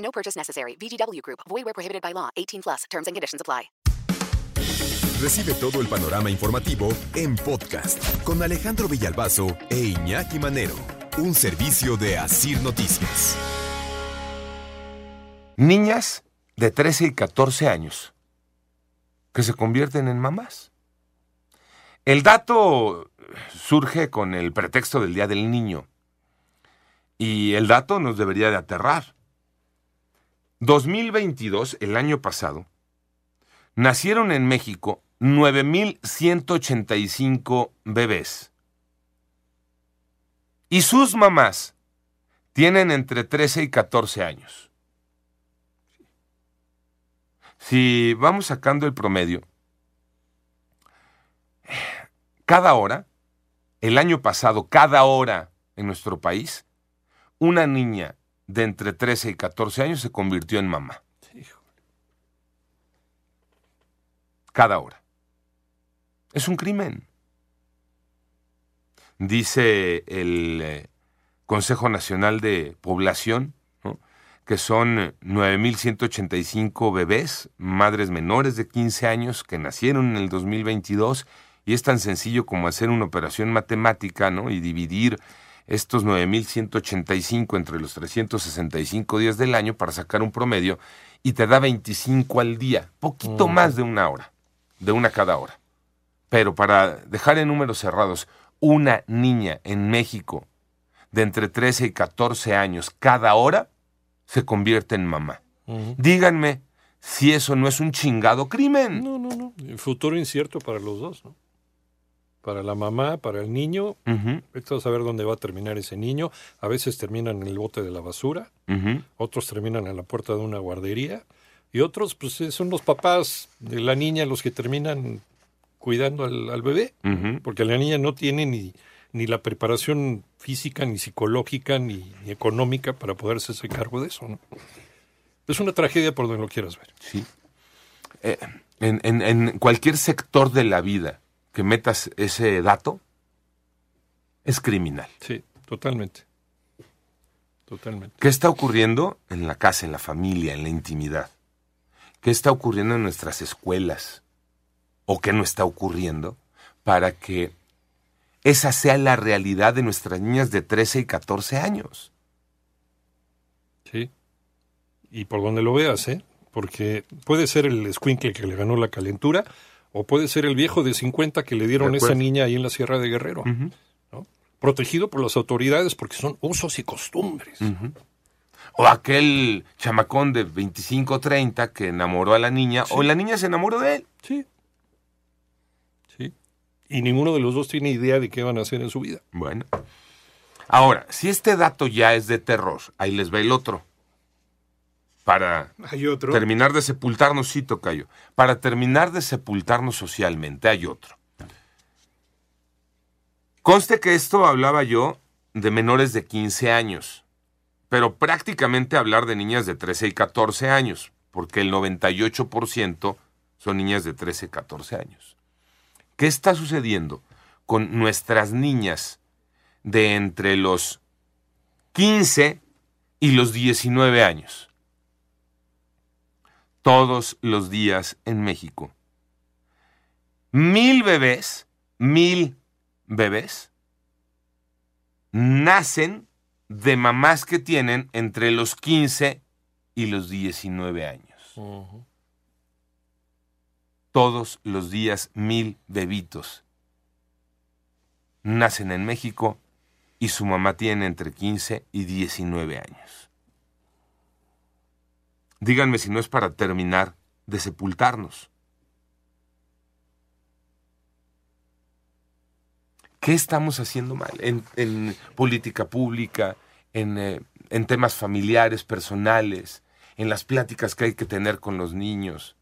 No purchase necessary. VGW Group. Void where prohibited by law. 18 plus. Terms and conditions apply. Recibe todo el panorama informativo en podcast con Alejandro Villalbazo e Iñaki Manero. Un servicio de Asir Noticias. Niñas de 13 y 14 años que se convierten en mamás. El dato surge con el pretexto del Día del Niño. Y el dato nos debería de aterrar. 2022, el año pasado, nacieron en México 9.185 bebés. Y sus mamás tienen entre 13 y 14 años. Si vamos sacando el promedio, cada hora, el año pasado, cada hora en nuestro país, una niña de entre 13 y 14 años se convirtió en mamá. Cada hora. Es un crimen. Dice el eh, Consejo Nacional de Población ¿no? que son 9.185 bebés, madres menores de 15 años que nacieron en el 2022 y es tan sencillo como hacer una operación matemática ¿no? y dividir estos 9.185 entre los 365 días del año para sacar un promedio y te da 25 al día, poquito más de una hora, de una cada hora. Pero para dejar en números cerrados, una niña en México de entre 13 y 14 años cada hora se convierte en mamá. Díganme si eso no es un chingado crimen. No, no, no. El futuro incierto para los dos, ¿no? Para la mamá, para el niño. A saber dónde va a terminar ese niño. A veces terminan en el bote de la basura, otros terminan en la puerta de una guardería y otros, pues eh, son los papás de la niña los que terminan cuidando al, al bebé, porque la niña no tiene ni, ni la preparación física, ni psicológica, ni, ni económica para poderse hacer cargo de eso. ¿no? Es una tragedia por donde lo quieras ver. Sí. Eh, en, en- en cualquier sector de la vida que metas ese dato, es criminal. Sí, totalmente. Totalmente. ¿Qué está ocurriendo en la casa, en la familia, en la intimidad? ¿Qué está ocurriendo en nuestras escuelas? ¿O qué no está ocurriendo para que esa sea la realidad de nuestras niñas de 13 y 14 años? Sí. Y por donde lo veas, ¿eh? Porque puede ser el escuincle que le ganó la calentura o puede ser el viejo de 50 que le dieron a esa niña ahí en la Sierra de Guerrero. ¿no? Protegido por las autoridades porque son usos y costumbres. O aquel chamacón de 25 o 30 que enamoró a la niña, o la niña se enamoró de él. Sí. Sí. Y ninguno de los dos tiene idea de qué van a hacer en su vida. Bueno. Ahora, si este dato ya es de terror, ahí les va el otro. Para Hay otro. terminar de sepultarnos, sí, Tocayo. Para terminar de sepultarnos socialmente, hay otro. Conste que esto hablaba yo de menores de 15 años, pero prácticamente hablar de niñas de 13 y 14 años, porque el 98% son niñas de 13 y 14 años. ¿Qué está sucediendo con nuestras niñas de entre los 15 y los 19 años? Todos los días en México. Mil bebés, mil bebés, nacen de mamás que tienen entre los 15 y los 19 años. Todos los días mil bebitos nacen en México y su mamá tiene entre 15 y 19 años. Díganme si no es para terminar de sepultarnos. ¿Qué estamos haciendo mal en, política pública, en, eh, en temas familiares, personales, en las pláticas que hay que tener con los niños.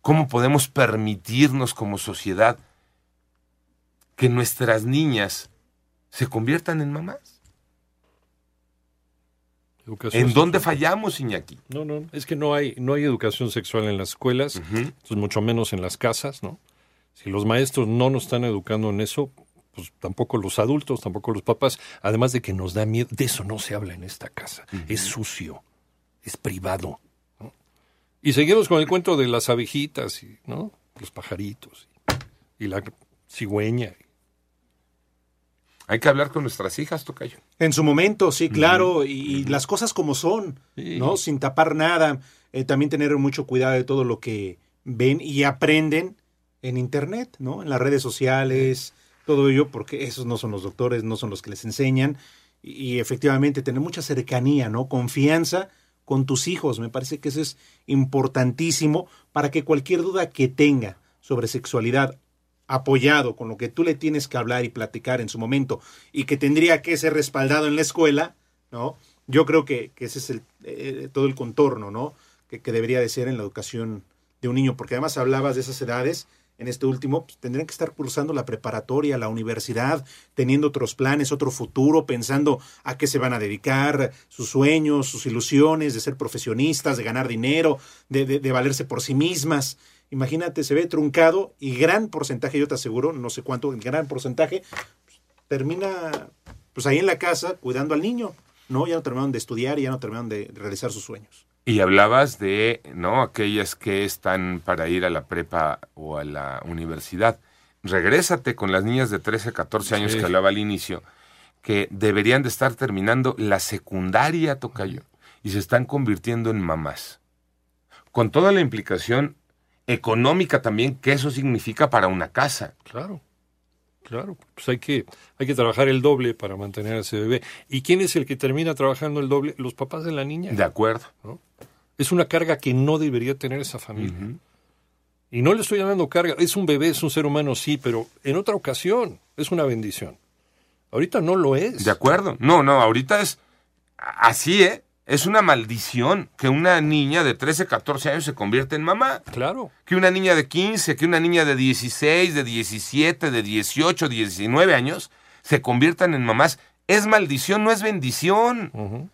¿Cómo podemos permitirnos como sociedad que nuestras niñas se conviertan en mamás? Educación ¿En dónde fallamos, Iñaki? No, no, es que no hay, no hay educación sexual en las escuelas, pues mucho menos en las casas, ¿no? Si los maestros no nos están educando en eso, pues tampoco los adultos, tampoco los papás, además de que nos da miedo, de eso no se habla en esta casa, es sucio, es privado. ¿no? Y seguimos con el cuento de las abejitas, y, ¿no? Los pajaritos, y, y la cigüeña. Hay que hablar con nuestras hijas, Tocayo. En su momento, sí, claro, y, y las cosas como son, Sí. ¿no? Sin tapar nada. Eh, también tener mucho cuidado de todo lo que ven y aprenden en Internet, ¿no? En las redes sociales, todo ello, porque esos no son los doctores, no son los que les enseñan. Y, y efectivamente, tener mucha cercanía, ¿no? Confianza con tus hijos. Me parece que eso es importantísimo para que cualquier duda que tenga sobre sexualidad apoyado con lo que tú le tienes que hablar y platicar en su momento y que tendría que ser respaldado en la escuela, ¿no? Yo creo que, ese es el, eh, todo el contorno, ¿no? Que, debería de ser en la educación de un niño, porque además hablabas de esas edades, en este último, pues, tendrían que estar cursando la preparatoria, la universidad, teniendo otros planes, otro futuro, pensando a qué se van a dedicar, sus sueños, sus ilusiones de ser profesionistas, de ganar dinero, de- de valerse por sí mismas. Imagínate, se ve truncado y gran porcentaje, yo te aseguro, no sé cuánto, gran porcentaje, pues, termina pues ahí en la casa cuidando al niño. No, ya no terminaron de estudiar y ya no terminaron de realizar sus sueños. Y hablabas de, ¿no? Aquellas que están para ir a la prepa o a la universidad. Regrésate con las niñas de 13, 14 años Sí. que hablaba al inicio, que deberían de estar terminando la secundaria, Tocayo, y se están convirtiendo en mamás. Con toda la implicación económica también que eso significa para una casa. Claro, claro. Pues hay que, hay que trabajar el doble para mantener a ese bebé. ¿Y quién es el que termina trabajando el doble? Los papás de la niña. De acuerdo. Es una carga que no debería tener esa familia. Y no le estoy llamando carga. Es un bebé, es un ser humano, sí, pero en otra ocasión es una bendición. Ahorita no lo es. De acuerdo. No, no, ahorita es así, ¿eh? Es una maldición que una niña de 13, 14 años se convierta en mamá. Claro. Que una niña de 15, que una niña de 16, de 17, de 18, 19 años se conviertan en mamás. Es maldición, no es bendición.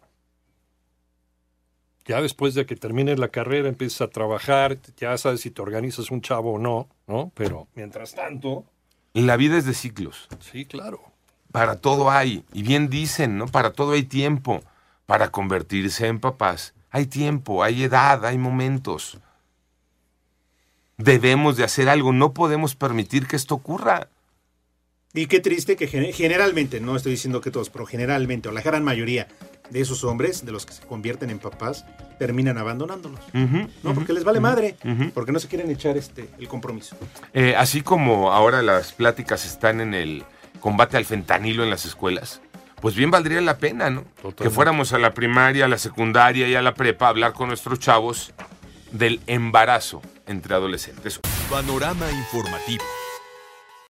Ya después de que termines la carrera, empiezas a trabajar, ya sabes si te organizas un chavo o no, ¿no? Pero mientras tanto, La vida es de ciclos. sí, claro. Para todo hay. Y bien dicen, ¿no? Para todo hay tiempo. Para convertirse en papás. Hay tiempo, hay edad, hay momentos. Debemos de hacer algo. No podemos permitir que esto ocurra. Y qué triste que gene- generalmente, no estoy diciendo que todos, pero generalmente, o la gran mayoría de esos hombres, de los que se convierten en papás, terminan abandonándolos. ¿No? Porque les vale madre, porque no se quieren echar este el compromiso. Eh, así como ahora las pláticas están en el combate al fentanilo en las escuelas, pues bien valdría la pena, ¿no? Totalmente. Que fuéramos a la primaria, a la secundaria y a la prepa a hablar con nuestros chavos del embarazo entre adolescentes. Panorama informativo.